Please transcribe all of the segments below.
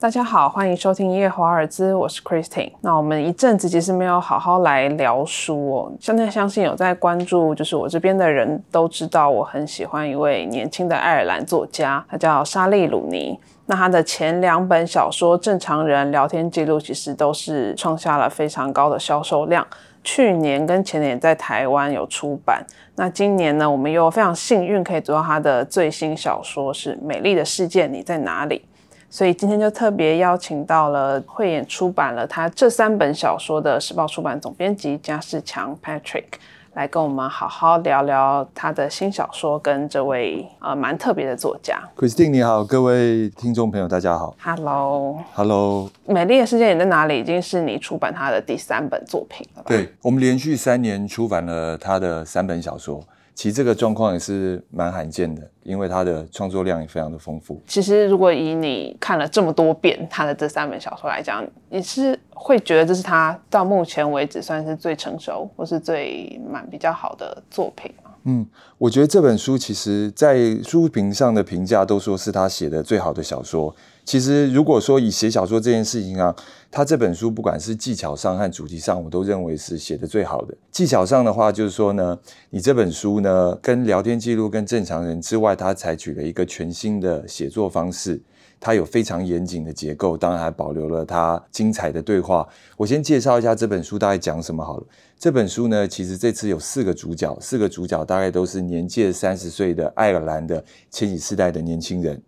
大家好，欢迎收听夜华尔兹，我是 Christine。那我们一阵子其实没有好好来聊书哦。现在相信有在关注，就是我这边的人都知道，我很喜欢一位年轻的爱尔兰作家，他叫莎莉鲁尼。那他的前两本小说《正常人》《聊天记录》其实都是创下了非常高的销售量。去年跟前年在台湾有出版。那今年呢，我们又非常幸运可以读到他的最新小说是《美丽的世界你在哪里》。所以今天就特别邀请到了慧眼出版了他这三本小说的时报出版总编辑加世强 Patrick 来跟我们好好聊聊他的新小说跟这位呃蛮特别的作家 Christine 你好，各位听众朋友大家好，Hello Hello，美丽的世界你在哪里？已经是你出版他的第三本作品了吧。对，我们连续三年出版了他的三本小说。其实这个状况也是蛮罕见的，因为他的创作量也非常的丰富。其实如果以你看了这么多遍他的这三本小说来讲，你是会觉得这是他到目前为止算是最成熟或是最蛮比较好的作品？嗯，我觉得这本书其实在书评上的评价都说是他写的最好的小说。其实，如果说以写小说这件事情啊，他这本书不管是技巧上和主题上，我都认为是写的最好的。技巧上的话，就是说呢，你这本书呢，跟聊天记录跟正常人之外，他采取了一个全新的写作方式，它有非常严谨的结构，当然还保留了它精彩的对话。我先介绍一下这本书大概讲什么好了。这本书呢，其实这次有四个主角，四个主角大概都是年届三十岁的爱尔兰的千禧世代的年轻人。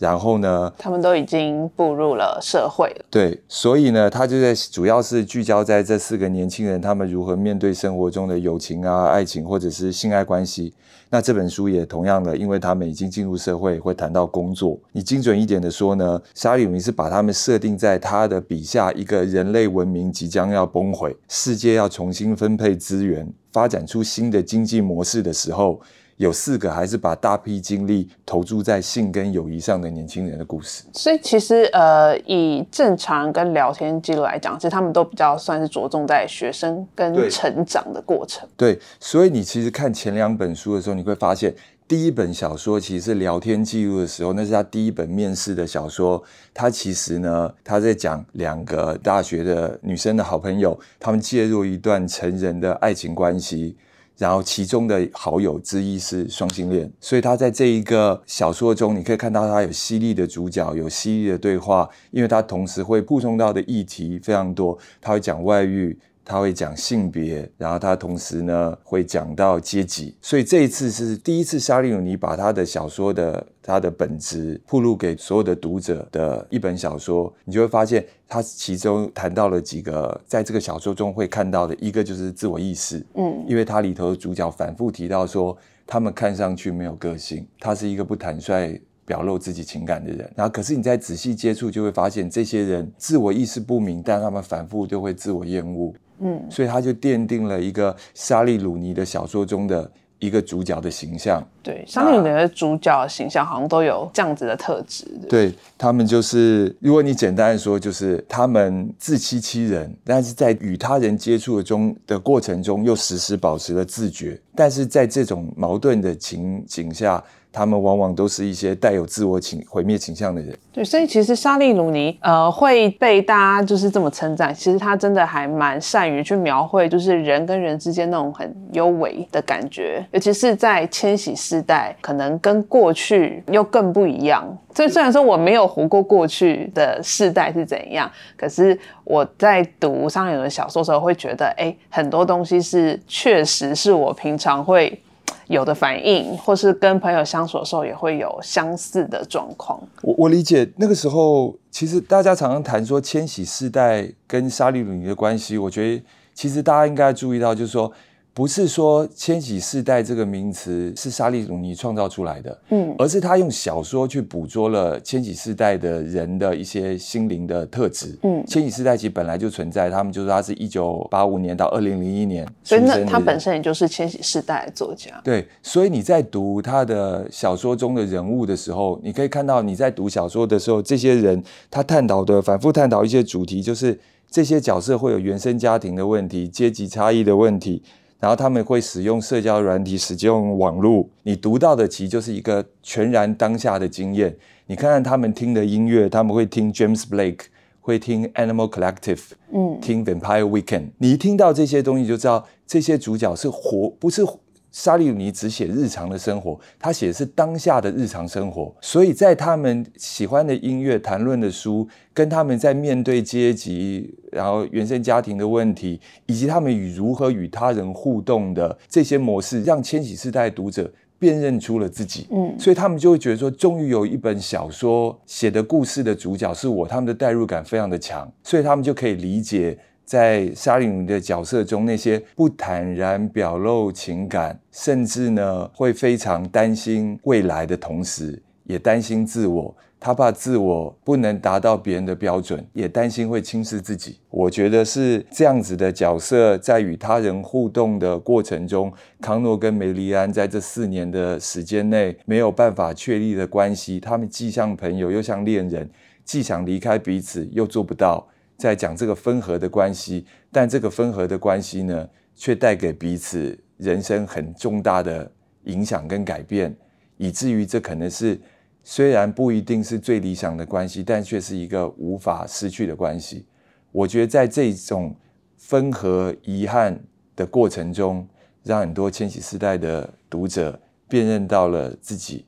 然后呢？他们都已经步入了社会了。对，所以呢，他就在主要是聚焦在这四个年轻人，他们如何面对生活中的友情啊、爱情或者是性爱关系。那这本书也同样的，因为他们已经进入社会，会谈到工作。你精准一点的说呢，沙利米是把他们设定在他的笔下，一个人类文明即将要崩毁，世界要重新分配资源，发展出新的经济模式的时候。有四个还是把大批精力投注在性跟友谊上的年轻人的故事，所以其实呃，以正常跟聊天记录来讲，其实他们都比较算是着重在学生跟成长的过程。对，所以你其实看前两本书的时候，你会发现，第一本小说其实是聊天记录的时候，那是他第一本面试的小说。他其实呢，他在讲两个大学的女生的好朋友，他们介入一段成人的爱情关系。然后其中的好友之一是双性恋，所以他在这一个小说中，你可以看到他有犀利的主角，有犀利的对话，因为他同时会补充到的议题非常多，他会讲外遇。他会讲性别，然后他同时呢会讲到阶级，所以这一次是第一次，沙利努尼把他的小说的他的本质铺露给所有的读者的一本小说，你就会发现他其中谈到了几个在这个小说中会看到的一个就是自我意识，嗯，因为他里头的主角反复提到说他们看上去没有个性，他是一个不坦率表露自己情感的人，然后可是你在仔细接触就会发现这些人自我意识不明，但他们反复就会自我厌恶。嗯，所以他就奠定了一个沙利鲁尼的小说中的一个主角的形象。对，莎莉鲁尼的主角形象好像都有这样子的特质。对他们就是，如果你简单的说，就是他们自欺欺人，但是在与他人接触的中的过程中，又时时保持了自觉。但是在这种矛盾的情景下。他们往往都是一些带有自我倾毁灭倾向的人。对，所以其实莎莉鲁尼呃会被大家就是这么称赞，其实他真的还蛮善于去描绘，就是人跟人之间那种很幽微的感觉，尤其是在千禧世代，可能跟过去又更不一样。所以虽然说我没有活过过去的世代是怎样，可是我在读莎莉鲁的小说的时候，会觉得哎，很多东西是确实是我平常会。有的反应，或是跟朋友相处的时候，也会有相似的状况。我我理解那个时候，其实大家常常谈说千禧世代跟沙利鲁尼的关系，我觉得其实大家应该注意到，就是说。不是说千禧世代这个名词是沙利鲁尼创造出来的，嗯，而是他用小说去捕捉了千禧世代的人的一些心灵的特质，嗯，千禧世代其实本来就存在，他们就是他是一九八五年到二零零一年，所以那他本身也就是千禧世代的作家，对，所以你在读他的小说中的人物的时候，你可以看到你在读小说的时候，这些人他探讨的反复探讨一些主题，就是这些角色会有原生家庭的问题、阶级差异的问题。然后他们会使用社交软体，使用网络。你读到的其实就是一个全然当下的经验。你看看他们听的音乐，他们会听 James Blake，会听 Animal Collective，嗯，听 Vampire Weekend。你一听到这些东西，就知道这些主角是活，不是。沙利鲁尼只写日常的生活，他写的是当下的日常生活。所以在他们喜欢的音乐、谈论的书，跟他们在面对阶级、然后原生家庭的问题，以及他们与如何与他人互动的这些模式，让千禧世代读者辨认出了自己。嗯，所以他们就会觉得说，终于有一本小说写的故事的主角是我，他们的代入感非常的强，所以他们就可以理解。在沙林的角色中，那些不坦然表露情感，甚至呢会非常担心未来的同时，也担心自我。他怕自我不能达到别人的标准，也担心会轻视自己。我觉得是这样子的角色，在与他人互动的过程中，康诺跟梅丽安在这四年的时间内没有办法确立的关系，他们既像朋友又像恋人，既想离开彼此又做不到。在讲这个分合的关系，但这个分合的关系呢，却带给彼此人生很重大的影响跟改变，以至于这可能是虽然不一定是最理想的关系，但却是一个无法失去的关系。我觉得在这种分合遗憾的过程中，让很多千禧世代的读者辨认到了自己，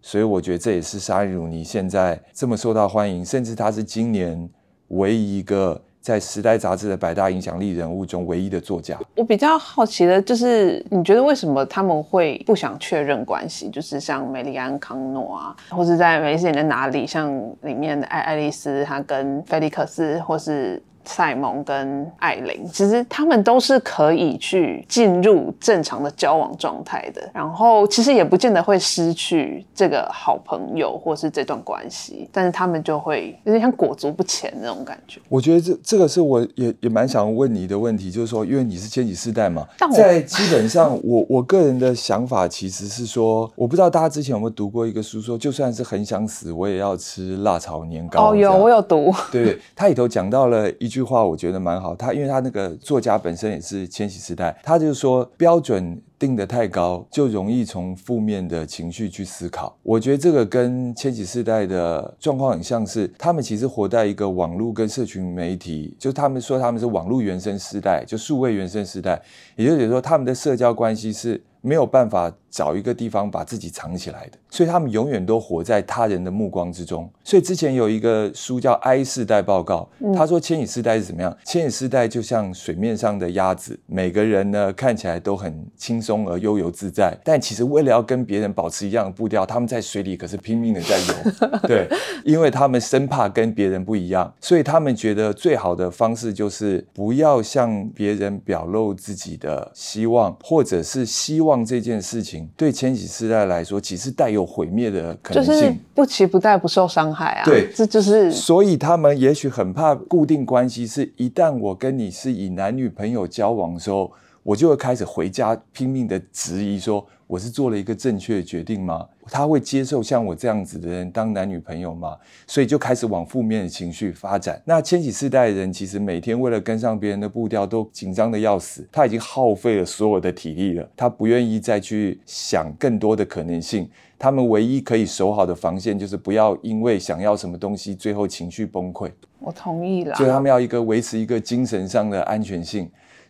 所以我觉得这也是沙利鲁尼现在这么受到欢迎，甚至他是今年。唯一一个在《时代》杂志的百大影响力人物中唯一的作家。我比较好奇的就是，你觉得为什么他们会不想确认关系？就是像梅里安·康诺啊，或是在《梅丽斯在哪里》像里面的爱爱丽丝，她跟菲利克斯，或是。赛蒙跟艾琳，其实他们都是可以去进入正常的交往状态的，然后其实也不见得会失去这个好朋友或是这段关系，但是他们就会有点像裹足不前那种感觉。我觉得这这个是我也也蛮想问你的问题，就是说，因为你是千禧世代嘛，在基本上，我 我个人的想法其实是说，我不知道大家之前有没有读过一个书，说就算是很想死，我也要吃辣炒年糕。哦，有我有读，对，它里头讲到了一。句句话我觉得蛮好，他因为他那个作家本身也是千禧时代，他就说标准定得太高，就容易从负面的情绪去思考。我觉得这个跟千禧世代的状况很像是，他们其实活在一个网络跟社群媒体，就他们说他们是网络原生时代，就数位原生时代，也就是说他们的社交关系是。没有办法找一个地方把自己藏起来的，所以他们永远都活在他人的目光之中。所以之前有一个书叫《I 世代报告》，他说千禧世代是怎么样？千禧世代就像水面上的鸭子，每个人呢看起来都很轻松而悠游自在，但其实为了要跟别人保持一样的步调，他们在水里可是拼命的在游。对，因为他们生怕跟别人不一样，所以他们觉得最好的方式就是不要向别人表露自己的希望，或者是希望。这件事情对千禧世代来说，其实带有毁灭的可能性，不期不待，不受伤害啊。对，这就是。所以他们也许很怕固定关系，是一旦我跟你是以男女朋友交往的时候，我就会开始回家拼命的质疑说。我是做了一个正确的决定吗？他会接受像我这样子的人当男女朋友吗？所以就开始往负面的情绪发展。那千禧世代的人其实每天为了跟上别人的步调都紧张的要死，他已经耗费了所有的体力了，他不愿意再去想更多的可能性。他们唯一可以守好的防线就是不要因为想要什么东西最后情绪崩溃。我同意了。所以他们要一个维持一个精神上的安全性。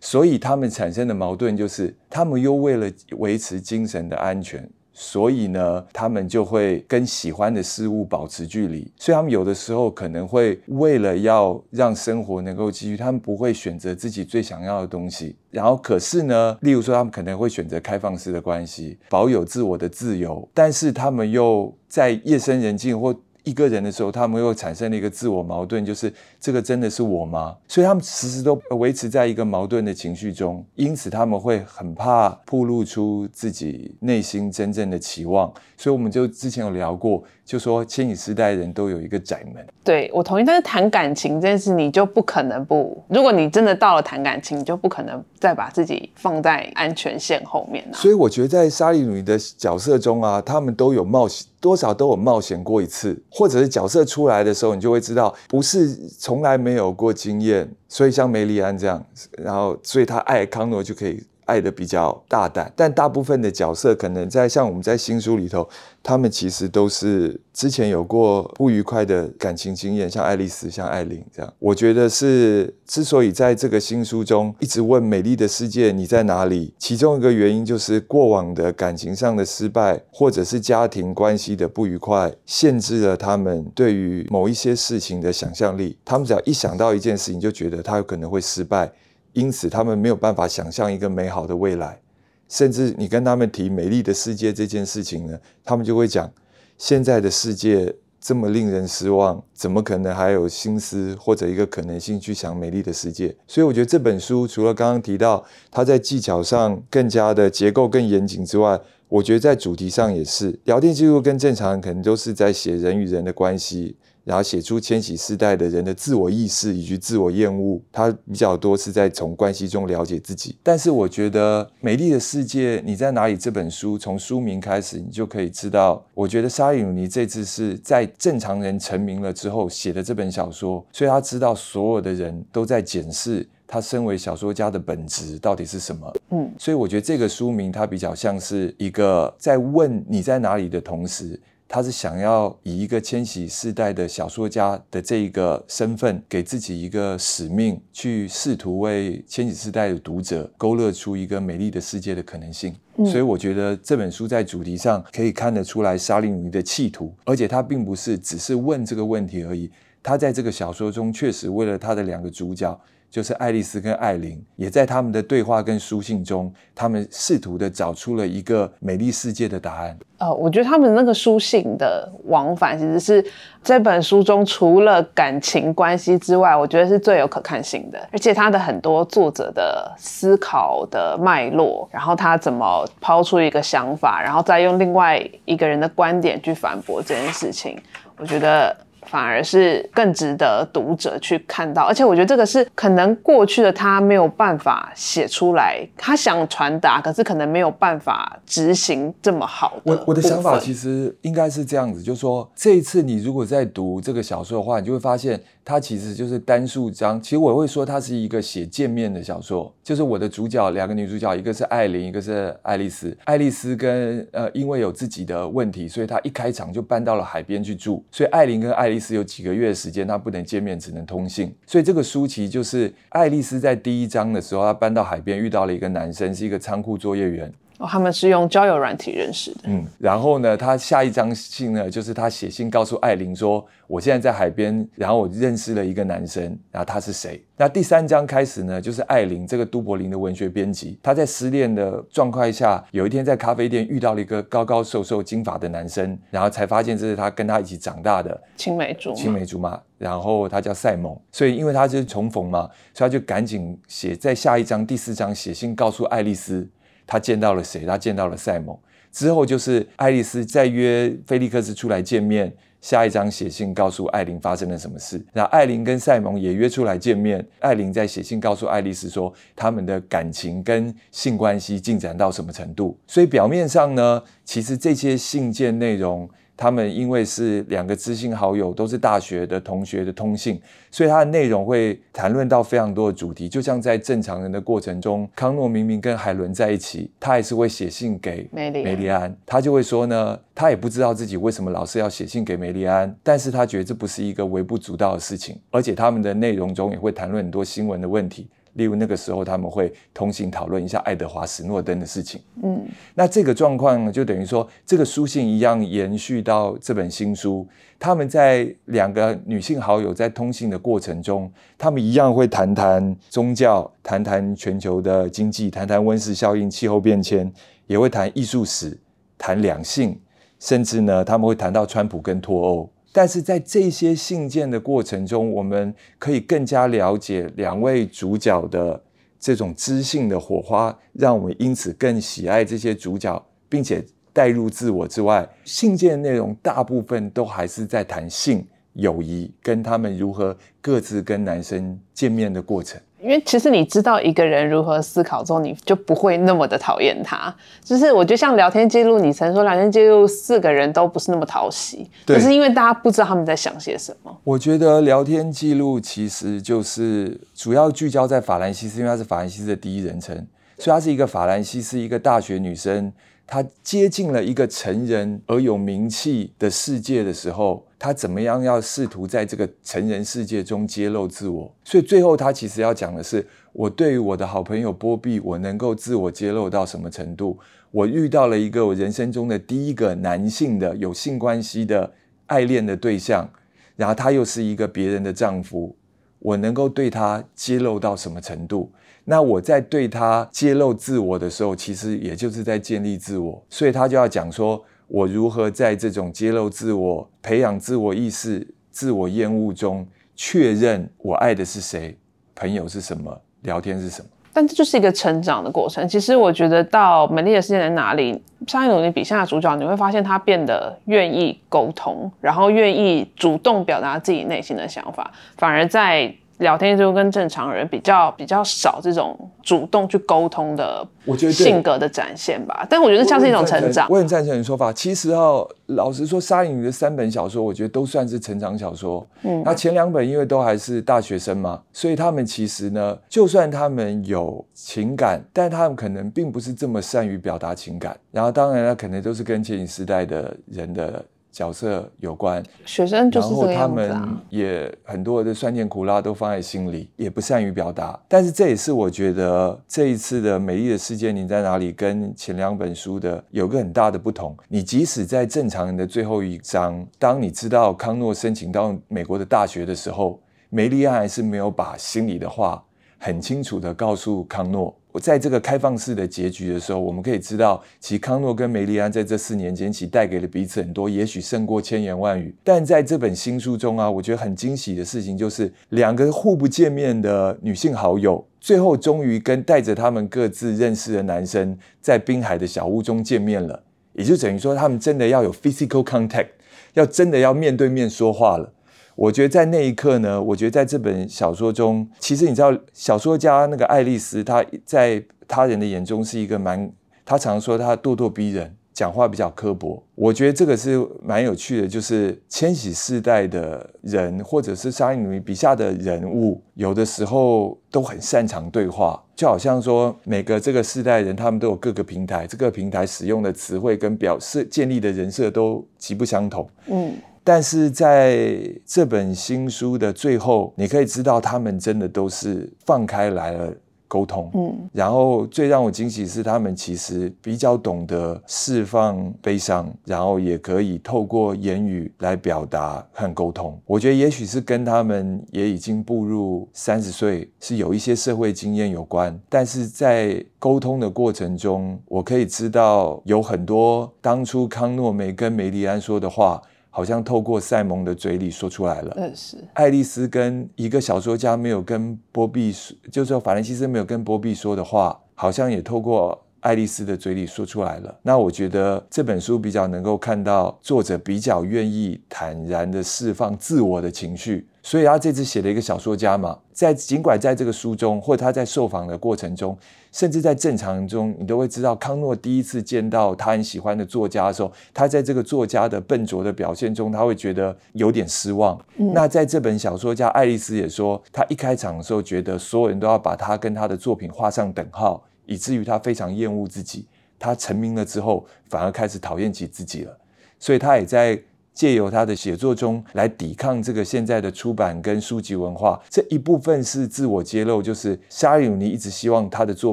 所以他们产生的矛盾就是，他们又为了维持精神的安全，所以呢，他们就会跟喜欢的事物保持距离。所以他们有的时候可能会为了要让生活能够继续，他们不会选择自己最想要的东西。然后可是呢，例如说他们可能会选择开放式的关系，保有自我的自由，但是他们又在夜深人静或一个人的时候，他们又产生了一个自我矛盾，就是这个真的是我吗？所以他们时时都维持在一个矛盾的情绪中，因此他们会很怕暴露出自己内心真正的期望。所以我们就之前有聊过。就说千禧世代人都有一个窄门，对我同意。但是谈感情这件事，你就不可能不。如果你真的到了谈感情，你就不可能再把自己放在安全线后面所以我觉得在沙利努的角色中啊，他们都有冒险，多少都有冒险过一次，或者是角色出来的时候，你就会知道不是从来没有过经验。所以像梅丽安这样，然后所以他爱康诺就可以。爱的比较大胆，但大部分的角色可能在像我们在新书里头，他们其实都是之前有过不愉快的感情经验，像爱丽丝、像艾琳这样。我觉得是之所以在这个新书中一直问美丽的世界你在哪里，其中一个原因就是过往的感情上的失败，或者是家庭关系的不愉快，限制了他们对于某一些事情的想象力。他们只要一想到一件事情，就觉得他有可能会失败。因此，他们没有办法想象一个美好的未来，甚至你跟他们提美丽的世界这件事情呢，他们就会讲：现在的世界这么令人失望，怎么可能还有心思或者一个可能性去想美丽的世界？所以，我觉得这本书除了刚刚提到它在技巧上更加的结构更严谨之外，我觉得在主题上也是。聊天记录跟正常人可能都是在写人与人的关系。然后写出千禧世代的人的自我意识以及自我厌恶，他比较多是在从关系中了解自己。但是我觉得《美丽的世界你在哪里》这本书，从书名开始你就可以知道，我觉得沙伊鲁尼这次是在正常人成名了之后写的这本小说，所以他知道所有的人都在检视他身为小说家的本质到底是什么。嗯，所以我觉得这个书名它比较像是一个在问你在哪里的同时。他是想要以一个千禧世代的小说家的这一个身份，给自己一个使命，去试图为千禧世代的读者勾勒出一个美丽的世界的可能性。所以我觉得这本书在主题上可以看得出来沙利尼的企图，而且他并不是只是问这个问题而已，他在这个小说中确实为了他的两个主角。就是爱丽丝跟艾琳，也在他们的对话跟书信中，他们试图的找出了一个美丽世界的答案。呃，我觉得他们那个书信的往返，其实是这本书中除了感情关系之外，我觉得是最有可看性的。而且他的很多作者的思考的脉络，然后他怎么抛出一个想法，然后再用另外一个人的观点去反驳这件事情，我觉得。反而是更值得读者去看到，而且我觉得这个是可能过去的他没有办法写出来，他想传达，可是可能没有办法执行这么好。我我的想法其实应该是这样子，就是说这一次你如果在读这个小说的话，你就会发现。它其实就是单数章，其实我会说它是一个写见面的小说，就是我的主角两个女主角，一个是艾琳，一个是爱丽丝。爱丽丝跟呃，因为有自己的问题，所以她一开场就搬到了海边去住，所以艾琳跟爱丽丝有几个月的时间，她不能见面，只能通信。所以这个书其实就是爱丽丝在第一章的时候，她搬到海边遇到了一个男生，是一个仓库作业员。哦，他们是用交友软体认识的。嗯，然后呢，他下一张信呢，就是他写信告诉艾琳说：“我现在在海边，然后我认识了一个男生，然后他是谁？”那第三章开始呢，就是艾琳这个都柏林的文学编辑，他在失恋的状况下，有一天在咖啡店遇到了一个高高瘦瘦、金发的男生，然后才发现这是他跟他一起长大的青梅竹青梅竹马。然后他叫赛蒙，所以因为他就是重逢嘛，所以他就赶紧写在下一章第四章写信告诉爱丽丝。他见到了谁？他见到了赛蒙。之后就是爱丽丝再约菲利克斯出来见面。下一章写信告诉艾琳发生了什么事。那艾琳跟赛蒙也约出来见面。艾琳在写信告诉爱丽丝说，他们的感情跟性关系进展到什么程度。所以表面上呢，其实这些信件内容。他们因为是两个知心好友，都是大学的同学的通信，所以它的内容会谈论到非常多的主题。就像在正常人的过程中，康诺明明跟海伦在一起，他也是会写信给梅丽安，他就会说呢，他也不知道自己为什么老是要写信给梅丽安，但是他觉得这不是一个微不足道的事情，而且他们的内容中也会谈论很多新闻的问题。例如那个时候他们会通信讨论一下爱德华史诺登的事情，嗯，那这个状况呢，就等于说这个书信一样延续到这本新书。他们在两个女性好友在通信的过程中，他们一样会谈谈宗教，谈谈全球的经济，谈谈温室效应、气候变迁，也会谈艺术史，谈两性，甚至呢他们会谈到川普跟脱欧。但是在这些信件的过程中，我们可以更加了解两位主角的这种知性的火花，让我们因此更喜爱这些主角，并且带入自我之外，信件内容大部分都还是在谈性、友谊，跟他们如何各自跟男生见面的过程。因为其实你知道一个人如何思考之后，你就不会那么的讨厌他。就是我觉得像聊天记录，你曾说聊天记录四个人都不是那么讨喜，可是因为大家不知道他们在想些什么。我觉得聊天记录其实就是主要聚焦在法兰西斯，因为他是法兰西斯的第一人称，所以他是一个法兰西斯一个大学女生，他接近了一个成人而有名气的世界的时候，他怎么样要试图在这个成人世界中揭露自我？所以最后他其实要讲的是，我对于我的好朋友波比，我能够自我揭露到什么程度？我遇到了一个我人生中的第一个男性的有性关系的爱恋的对象，然后他又是一个别人的丈夫，我能够对他揭露到什么程度？那我在对他揭露自我的时候，其实也就是在建立自我，所以他就要讲说，我如何在这种揭露自我、培养自我意识、自我厌恶中，确认我爱的是谁，朋友是什么，聊天是什么。但这就是一个成长的过程。其实我觉得到《美丽的世界》在哪里，沙溢努尼笔下的主角，你会发现他变得愿意沟通，然后愿意主动表达自己内心的想法，反而在。聊天就跟正常人比较比较少这种主动去沟通的，我觉得性格的展现吧。但我觉得像是一种成长。我很赞成你说法。其实哦，老实说，沙影的三本小说，我觉得都算是成长小说。嗯，那前两本因为都还是大学生嘛，所以他们其实呢，就算他们有情感，但他们可能并不是这么善于表达情感。然后当然了，可能都是跟前几时代的人的。角色有关，学生就是这他们也很多的酸甜苦辣都放在心里，也不善于表达。但是这也是我觉得这一次的《美丽的世界》，你在哪里跟前两本书的有个很大的不同。你即使在正常人的最后一章，当你知道康诺申请到美国的大学的时候，梅丽安还是没有把心里的话很清楚的告诉康诺。在这个开放式的结局的时候，我们可以知道，其实康诺跟梅丽安在这四年间，其带给了彼此很多，也许胜过千言万语。但在这本新书中啊，我觉得很惊喜的事情就是，两个互不见面的女性好友，最后终于跟带着他们各自认识的男生，在滨海的小屋中见面了。也就等于说，他们真的要有 physical contact，要真的要面对面说话了。我觉得在那一刻呢，我觉得在这本小说中，其实你知道，小说家那个爱丽丝，她在他人的眼中是一个蛮，她常说她咄咄逼人，讲话比较刻薄。我觉得这个是蛮有趣的，就是千禧世代的人，或者是沙溢笔下的人物，有的时候都很擅长对话，就好像说每个这个世代人，他们都有各个平台，这个平台使用的词汇跟表示建立的人设都极不相同。嗯。但是在这本新书的最后，你可以知道他们真的都是放开来了沟通。嗯，然后最让我惊喜是，他们其实比较懂得释放悲伤，然后也可以透过言语来表达和沟通。我觉得也许是跟他们也已经步入三十岁，是有一些社会经验有关。但是在沟通的过程中，我可以知道有很多当初康诺梅跟梅丽安说的话。好像透过塞蒙的嘴里说出来了。嗯，是。爱丽丝跟一个小说家没有跟波比说，就是说法兰西斯没有跟波比说的话，好像也透过爱丽丝的嘴里说出来了。那我觉得这本书比较能够看到作者比较愿意坦然的释放自我的情绪。所以他这次写了一个小说家嘛，在尽管在这个书中，或者他在受访的过程中，甚至在正常中，你都会知道康诺第一次见到他很喜欢的作家的时候，他在这个作家的笨拙的表现中，他会觉得有点失望。那在这本小说家爱丽丝也说，他一开场的时候觉得所有人都要把他跟他的作品画上等号，以至于他非常厌恶自己。他成名了之后，反而开始讨厌起自己了。所以他也在。借由他的写作中来抵抗这个现在的出版跟书籍文化，这一部分是自我揭露，就是沙里尼一直希望他的作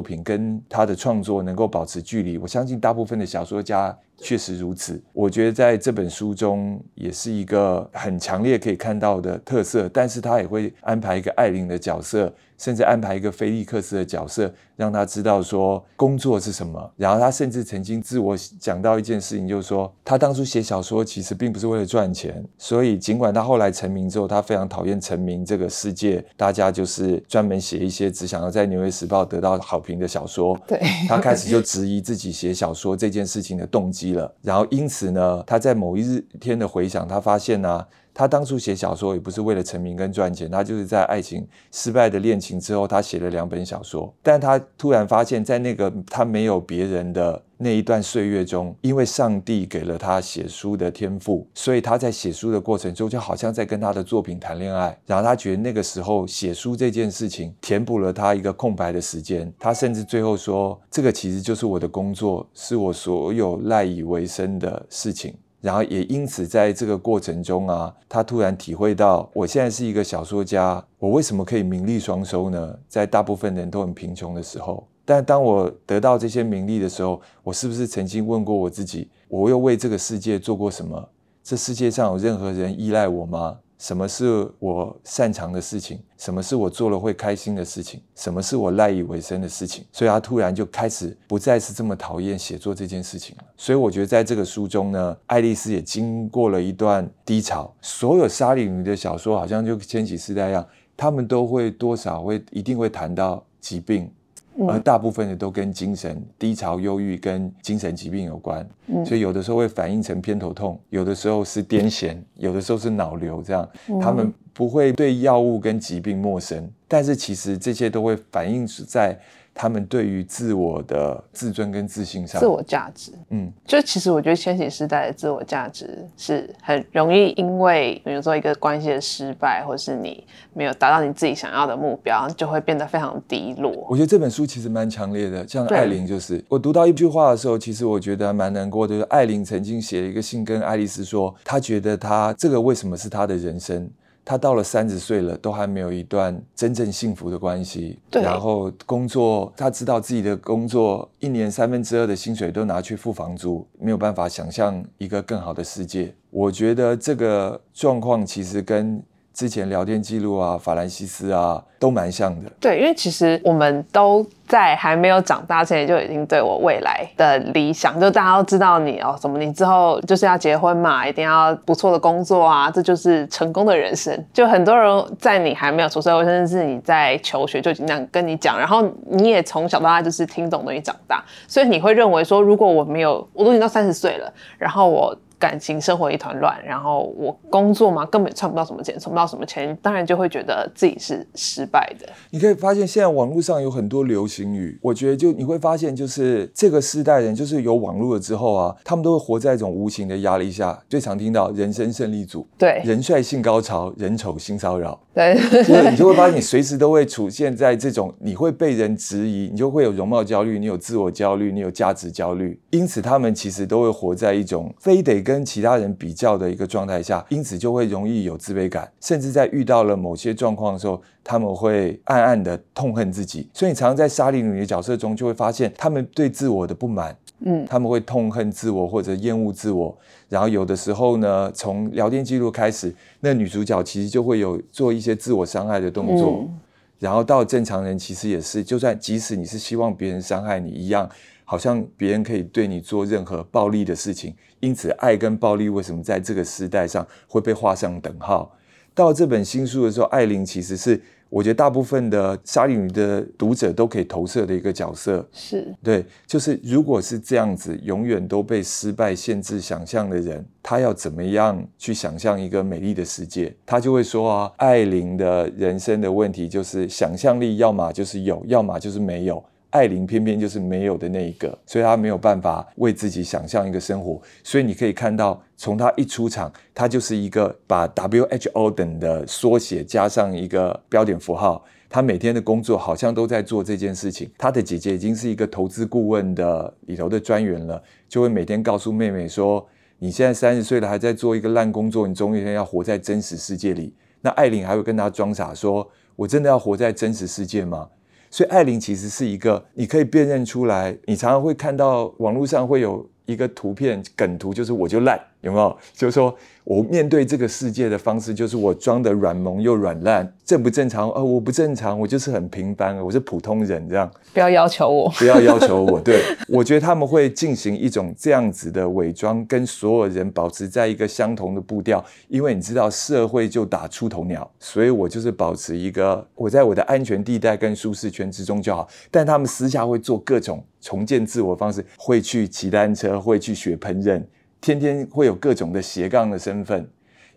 品跟他的创作能够保持距离。我相信大部分的小说家确实如此。我觉得在这本书中也是一个很强烈可以看到的特色，但是他也会安排一个艾琳的角色。甚至安排一个菲利克斯的角色，让他知道说工作是什么。然后他甚至曾经自我讲到一件事情，就是说他当初写小说其实并不是为了赚钱。所以尽管他后来成名之后，他非常讨厌成名这个世界，大家就是专门写一些只想要在《纽约时报》得到好评的小说。对，他开始就质疑自己写小说这件事情的动机了。然后因此呢，他在某一日天的回想，他发现呢。他当初写小说也不是为了成名跟赚钱，他就是在爱情失败的恋情之后，他写了两本小说。但他突然发现，在那个他没有别人的那一段岁月中，因为上帝给了他写书的天赋，所以他在写书的过程中，就好像在跟他的作品谈恋爱。然后他觉得那个时候写书这件事情填补了他一个空白的时间。他甚至最后说：“这个其实就是我的工作，是我所有赖以为生的事情。”然后也因此在这个过程中啊，他突然体会到，我现在是一个小说家，我为什么可以名利双收呢？在大部分人都很贫穷的时候，但当我得到这些名利的时候，我是不是曾经问过我自己，我又为这个世界做过什么？这世界上有任何人依赖我吗？什么是我擅长的事情？什么是我做了会开心的事情？什么是我赖以为生的事情？所以他突然就开始不再是这么讨厌写作这件事情了。所以我觉得在这个书中呢，爱丽丝也经过了一段低潮。所有沙里女的小说好像就千禧世代一样，他们都会多少会一定会谈到疾病。而大部分的都跟精神低潮、忧郁跟精神疾病有关，所以有的时候会反映成偏头痛，有的时候是癫痫，有的时候是脑瘤，这样。他们不会对药物跟疾病陌生，但是其实这些都会反映在。他们对于自我的自尊跟自信上，自我价值，嗯，就其实我觉得千禧时代的自我价值是很容易因为比如说一个关系的失败，或是你没有达到你自己想要的目标，就会变得非常低落。我觉得这本书其实蛮强烈的，像艾琳，就是我读到一句话的时候，其实我觉得蛮难过的。就是艾琳曾经写了一个信跟爱丽丝说，她觉得她这个为什么是她的人生。他到了三十岁了，都还没有一段真正幸福的关系。对。然后工作，他知道自己的工作一年三分之二的薪水都拿去付房租，没有办法想象一个更好的世界。我觉得这个状况其实跟之前聊天记录啊、法兰西斯啊都蛮像的。对，因为其实我们都。在还没有长大之前，就已经对我未来的理想，就大家都知道你哦，什么你之后就是要结婚嘛，一定要不错的工作啊，这就是成功的人生。就很多人在你还没有出社会，甚至是你在求学就已经那样跟你讲，然后你也从小到大就是听懂东西长大，所以你会认为说，如果我没有，我都已经到三十岁了，然后我。感情生活一团乱，然后我工作嘛，根本赚不到什么钱，存不到什么钱，当然就会觉得自己是失败的。你可以发现，现在网络上有很多流行语，我觉得就你会发现，就是这个世代人，就是有网络了之后啊，他们都会活在一种无形的压力下。最常听到“人生胜利组”，对，人帅性高潮，人丑性骚扰，对，就是你就会发现，你随时都会出现在这种，你会被人质疑，你就会有容貌焦虑，你有自我焦虑，你有价值焦虑，因此他们其实都会活在一种非得跟其他人比。较的一个状态下，因此就会容易有自卑感，甚至在遇到了某些状况的时候，他们会暗暗的痛恨自己。所以，你常常在沙莉女的角色中，就会发现他们对自我的不满，嗯，他们会痛恨自我或者厌恶自我。然后有的时候呢，从聊天记录开始，那女主角其实就会有做一些自我伤害的动作。然后到正常人其实也是，就算即使你是希望别人伤害你一样。好像别人可以对你做任何暴力的事情，因此爱跟暴力为什么在这个时代上会被画上等号？到这本新书的时候，艾琳其实是我觉得大部分的沙利女的读者都可以投射的一个角色。是对，就是如果是这样子，永远都被失败限制想象的人，他要怎么样去想象一个美丽的世界？他就会说啊，艾琳的人生的问题就是想象力，要么就是有，要么就是没有。艾琳偏偏就是没有的那一个，所以她没有办法为自己想象一个生活。所以你可以看到，从她一出场，她就是一个把 WHO 等的缩写加上一个标点符号。她每天的工作好像都在做这件事情。她的姐姐已经是一个投资顾问的里头的专员了，就会每天告诉妹妹说：“你现在三十岁了，还在做一个烂工作，你总有一天要活在真实世界里。”那艾琳还会跟她装傻说：“我真的要活在真实世界吗？”所以艾琳其实是一个，你可以辨认出来，你常常会看到网络上会有一个图片梗图，就是我就烂，有没有？就是说。我面对这个世界的方式，就是我装的软萌又软烂，正不正常？呃，我不正常，我就是很平凡，我是普通人，这样。不要要求我，不要要求我。对，我觉得他们会进行一种这样子的伪装，跟所有人保持在一个相同的步调，因为你知道社会就打出头鸟，所以我就是保持一个我在我的安全地带跟舒适圈之中就好。但他们私下会做各种重建自我方式，会去骑单车，会去学烹饪。天天会有各种的斜杠的身份，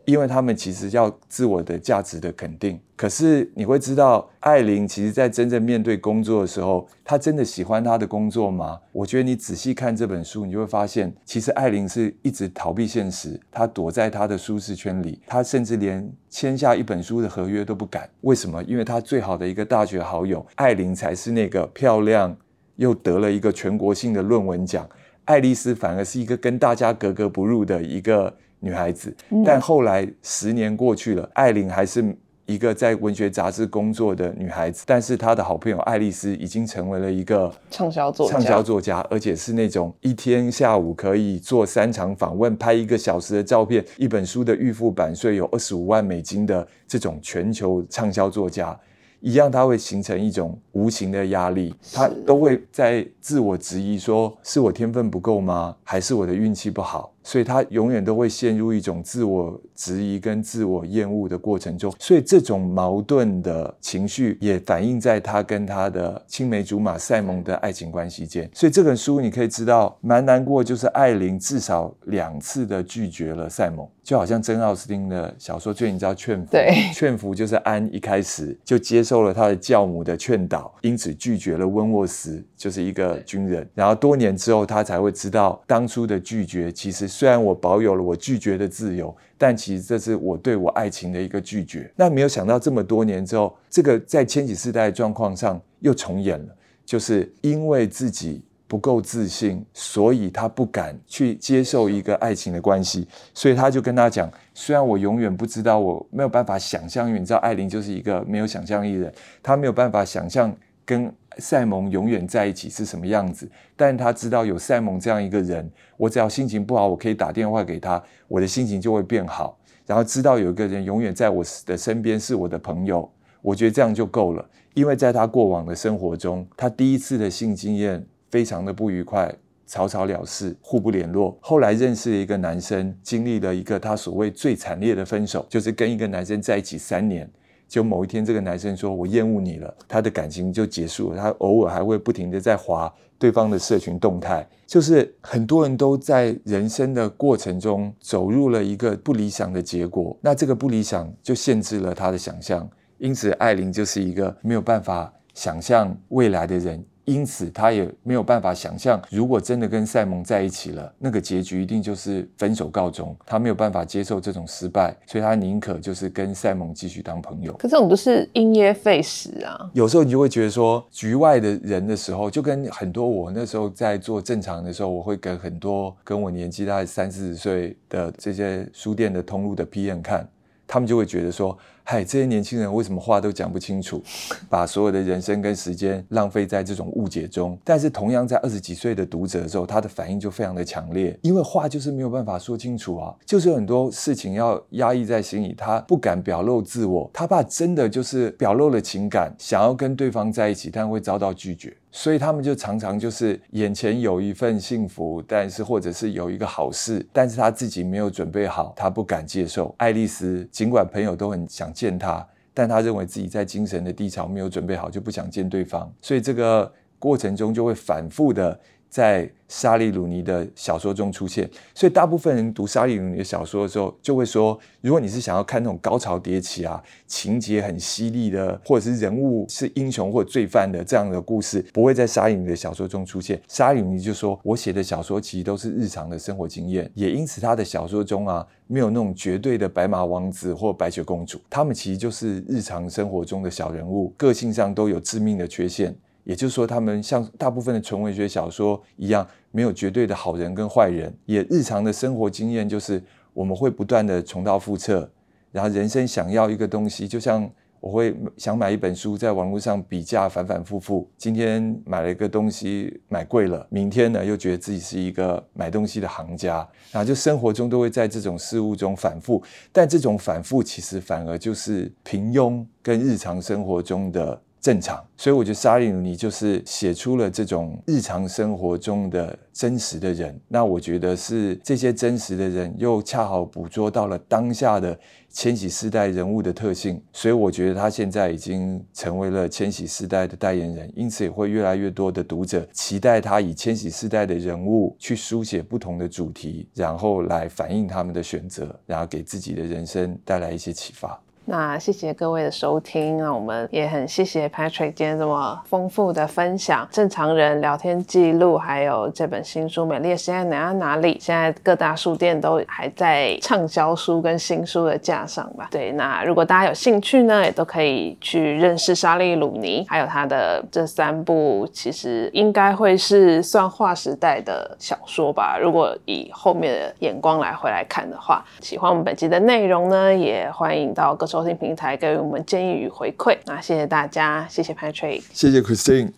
因为他们其实要自我的价值的肯定。可是你会知道，艾琳其实在真正面对工作的时候，她真的喜欢她的工作吗？我觉得你仔细看这本书，你就会发现，其实艾琳是一直逃避现实，她躲在她的舒适圈里，她甚至连签下一本书的合约都不敢。为什么？因为她最好的一个大学好友艾琳才是那个漂亮又得了一个全国性的论文奖，爱丽丝反而是一个跟大家格格不入的一个女孩子。但后来十年过去了，艾琳还是。一个在文学杂志工作的女孩子，但是她的好朋友爱丽丝已经成为了一个畅销作畅销作家，而且是那种一天下午可以做三场访问、拍一个小时的照片、一本书的预付版税有二十五万美金的这种全球畅销作家。一样，他会形成一种无形的压力，他都会在自我质疑：说是我天分不够吗？还是我的运气不好？所以他永远都会陷入一种自我质疑跟自我厌恶的过程中。所以这种矛盾的情绪也反映在他跟他的青梅竹马赛蒙的爱情关系间。所以这本书你可以知道，蛮难过，就是艾琳至少两次的拒绝了赛蒙，就好像珍奥斯汀的小说，最近叫《劝服》。对，劝服就是安一开始就接受了他的教母的劝导，因此拒绝了温沃斯，就是一个军人。然后多年之后，他才会知道当初的拒绝其实。虽然我保有了我拒绝的自由，但其实这是我对我爱情的一个拒绝。那没有想到这么多年之后，这个在千禧世代状况上又重演了，就是因为自己不够自信，所以他不敢去接受一个爱情的关系，所以他就跟他讲：虽然我永远不知道，我没有办法想象，因为你知道艾琳就是一个没有想象力的人，他没有办法想象跟。赛蒙永远在一起是什么样子？但他知道有赛蒙这样一个人，我只要心情不好，我可以打电话给他，我的心情就会变好。然后知道有一个人永远在我的身边是我的朋友，我觉得这样就够了。因为在他过往的生活中，他第一次的性经验非常的不愉快，草草了事，互不联络。后来认识了一个男生，经历了一个他所谓最惨烈的分手，就是跟一个男生在一起三年。就某一天，这个男生说：“我厌恶你了。”他的感情就结束了。他偶尔还会不停的在划对方的社群动态。就是很多人都在人生的过程中走入了一个不理想的结果。那这个不理想就限制了他的想象。因此，艾琳就是一个没有办法想象未来的人。因此，他也没有办法想象，如果真的跟赛蒙在一起了，那个结局一定就是分手告终。他没有办法接受这种失败，所以他宁可就是跟赛蒙继续当朋友。可这种都是因噎废食啊！有时候你就会觉得说，局外的人的时候，就跟很多我那时候在做正常的时候，我会给很多跟我年纪大概三四十岁的这些书店的通路的 PM 看，他们就会觉得说。嗨，这些年轻人为什么话都讲不清楚，把所有的人生跟时间浪费在这种误解中？但是同样在二十几岁的读者的时候，他的反应就非常的强烈，因为话就是没有办法说清楚啊，就是有很多事情要压抑在心里，他不敢表露自我，他怕真的就是表露了情感，想要跟对方在一起，但会遭到拒绝，所以他们就常常就是眼前有一份幸福，但是或者是有一个好事，但是他自己没有准备好，他不敢接受。爱丽丝尽管朋友都很想。见他，但他认为自己在精神的低潮没有准备好，就不想见对方，所以这个过程中就会反复的。在沙利鲁尼的小说中出现，所以大部分人读沙利鲁尼的小说的时候，就会说，如果你是想要看那种高潮迭起啊，情节很犀利的，或者是人物是英雄或罪犯的这样的故事，不会在沙利鲁尼的小说中出现。沙利鲁尼就说，我写的小说其实都是日常的生活经验，也因此他的小说中啊，没有那种绝对的白马王子或白雪公主，他们其实就是日常生活中的小人物，个性上都有致命的缺陷。也就是说，他们像大部分的纯文学小说一样，没有绝对的好人跟坏人。也日常的生活经验就是，我们会不断的重蹈覆辙。然后人生想要一个东西，就像我会想买一本书，在网络上比价反反复复。今天买了一个东西，买贵了，明天呢又觉得自己是一个买东西的行家。然后就生活中都会在这种事物中反复，但这种反复其实反而就是平庸跟日常生活中的。正常。所以我觉得沙利努尼就是写出了这种日常生活中的真实的人。那我觉得是这些真实的人，又恰好捕捉到了当下的千禧世代人物的特性。所以我觉得他现在已经成为了千禧世代的代言人，因此也会越来越多的读者期待他以千禧世代的人物去书写不同的主题，然后来反映他们的选择，然后给自己的人生带来一些启发。那谢谢各位的收听，那我们也很谢谢 Patrick 今天这么丰富的分享，正常人聊天记录，还有这本新书《美丽的实验哪哪里》，现在各大书店都还在畅销书跟新书的架上吧。对，那如果大家有兴趣呢，也都可以去认识莎莉鲁尼，还有他的这三部，其实应该会是算划时代的小说吧。如果以后面的眼光来回来看的话，喜欢我们本期的内容呢，也欢迎到各收听平台给予我们建议与回馈。那谢谢大家，谢谢 Patrick，谢谢 Christine。